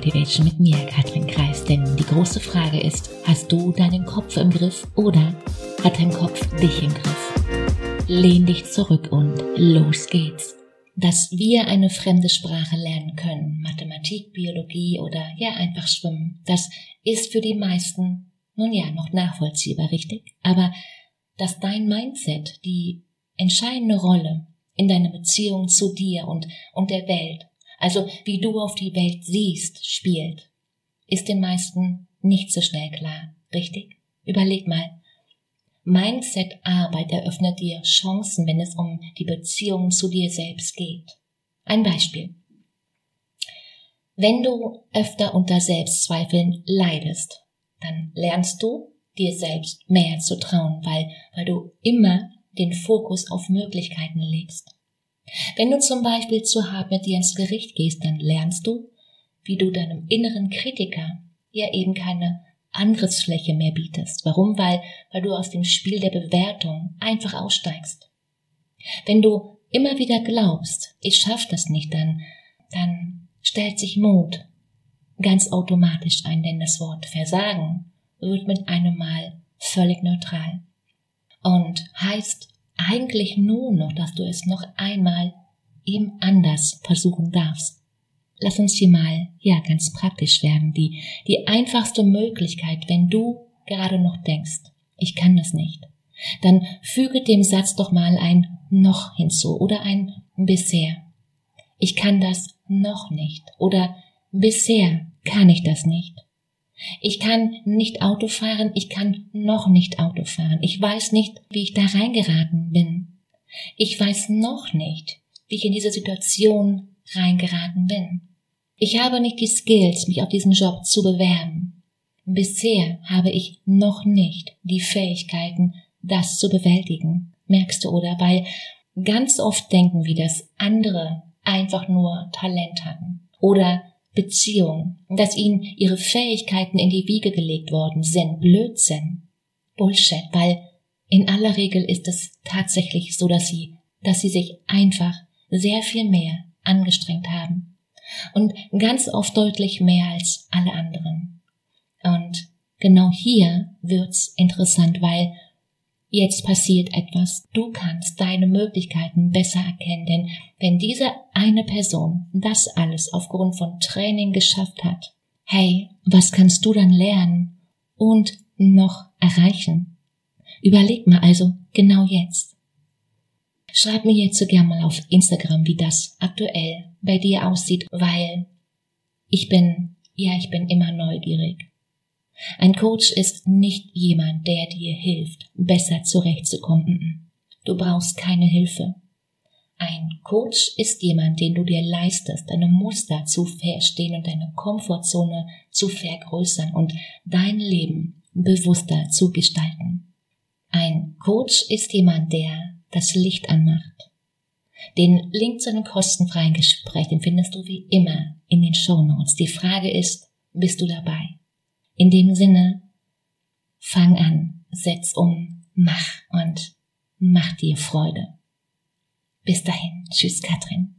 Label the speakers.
Speaker 1: Motivation mit mir, Katrin Kreis. Denn die große Frage ist, hast du deinen Kopf im Griff oder hat dein Kopf dich im Griff? Lehn dich zurück und los geht's. Dass wir eine fremde Sprache lernen können, Mathematik, Biologie oder ja einfach Schwimmen, das ist für die meisten nun ja noch nachvollziehbar, richtig? Aber dass dein Mindset die entscheidende Rolle in deiner Beziehung zu dir und, und der Welt also wie du auf die Welt siehst, spielt, ist den meisten nicht so schnell klar, richtig? Überleg mal. Mindset-Arbeit eröffnet dir Chancen, wenn es um die Beziehung zu dir selbst geht. Ein Beispiel. Wenn du öfter unter Selbstzweifeln leidest, dann lernst du dir selbst mehr zu trauen, weil, weil du immer den Fokus auf Möglichkeiten legst. Wenn du zum Beispiel zu hart mit dir ins Gericht gehst, dann lernst du, wie du deinem inneren Kritiker ja eben keine Angriffsfläche mehr bietest. Warum? Weil, weil du aus dem Spiel der Bewertung einfach aussteigst. Wenn du immer wieder glaubst, ich schaff das nicht, dann, dann stellt sich Mut ganz automatisch ein, denn das Wort Versagen wird mit einem Mal völlig neutral und heißt eigentlich nur noch, dass du es noch einmal eben anders versuchen darfst. Lass uns hier mal, ja, ganz praktisch werden. Die, die einfachste Möglichkeit, wenn du gerade noch denkst, ich kann das nicht, dann füge dem Satz doch mal ein noch hinzu oder ein bisher. Ich kann das noch nicht oder bisher kann ich das nicht. Ich kann nicht Auto fahren, ich kann noch nicht Auto fahren. Ich weiß nicht, wie ich da reingeraten bin. Ich weiß noch nicht, wie ich in diese Situation reingeraten bin. Ich habe nicht die Skills, mich auf diesen Job zu bewerben. Bisher habe ich noch nicht die Fähigkeiten, das zu bewältigen. Merkst du, oder? Weil ganz oft denken wir, dass andere einfach nur Talent hatten. Oder Beziehung, dass ihnen ihre Fähigkeiten in die Wiege gelegt worden sind. Blödsinn. Bullshit, weil in aller Regel ist es tatsächlich so, dass sie, dass sie sich einfach sehr viel mehr angestrengt haben. Und ganz oft deutlich mehr als alle anderen. Und genau hier wird's interessant, weil Jetzt passiert etwas. Du kannst deine Möglichkeiten besser erkennen, denn wenn diese eine Person das alles aufgrund von Training geschafft hat, hey, was kannst du dann lernen und noch erreichen? Überleg mal also genau jetzt. Schreib mir jetzt so gern mal auf Instagram, wie das aktuell bei dir aussieht, weil ich bin, ja, ich bin immer neugierig. Ein Coach ist nicht jemand, der dir hilft, besser zurechtzukommen. Du brauchst keine Hilfe. Ein Coach ist jemand, den du dir leistest, deine Muster zu verstehen und deine Komfortzone zu vergrößern und dein Leben bewusster zu gestalten. Ein Coach ist jemand, der das Licht anmacht. Den Link zu einem kostenfreien Gespräch, den findest du wie immer in den Show Notes. Die Frage ist, bist du dabei? In dem Sinne, fang an, setz um, mach und mach dir Freude. Bis dahin, tschüss Katrin.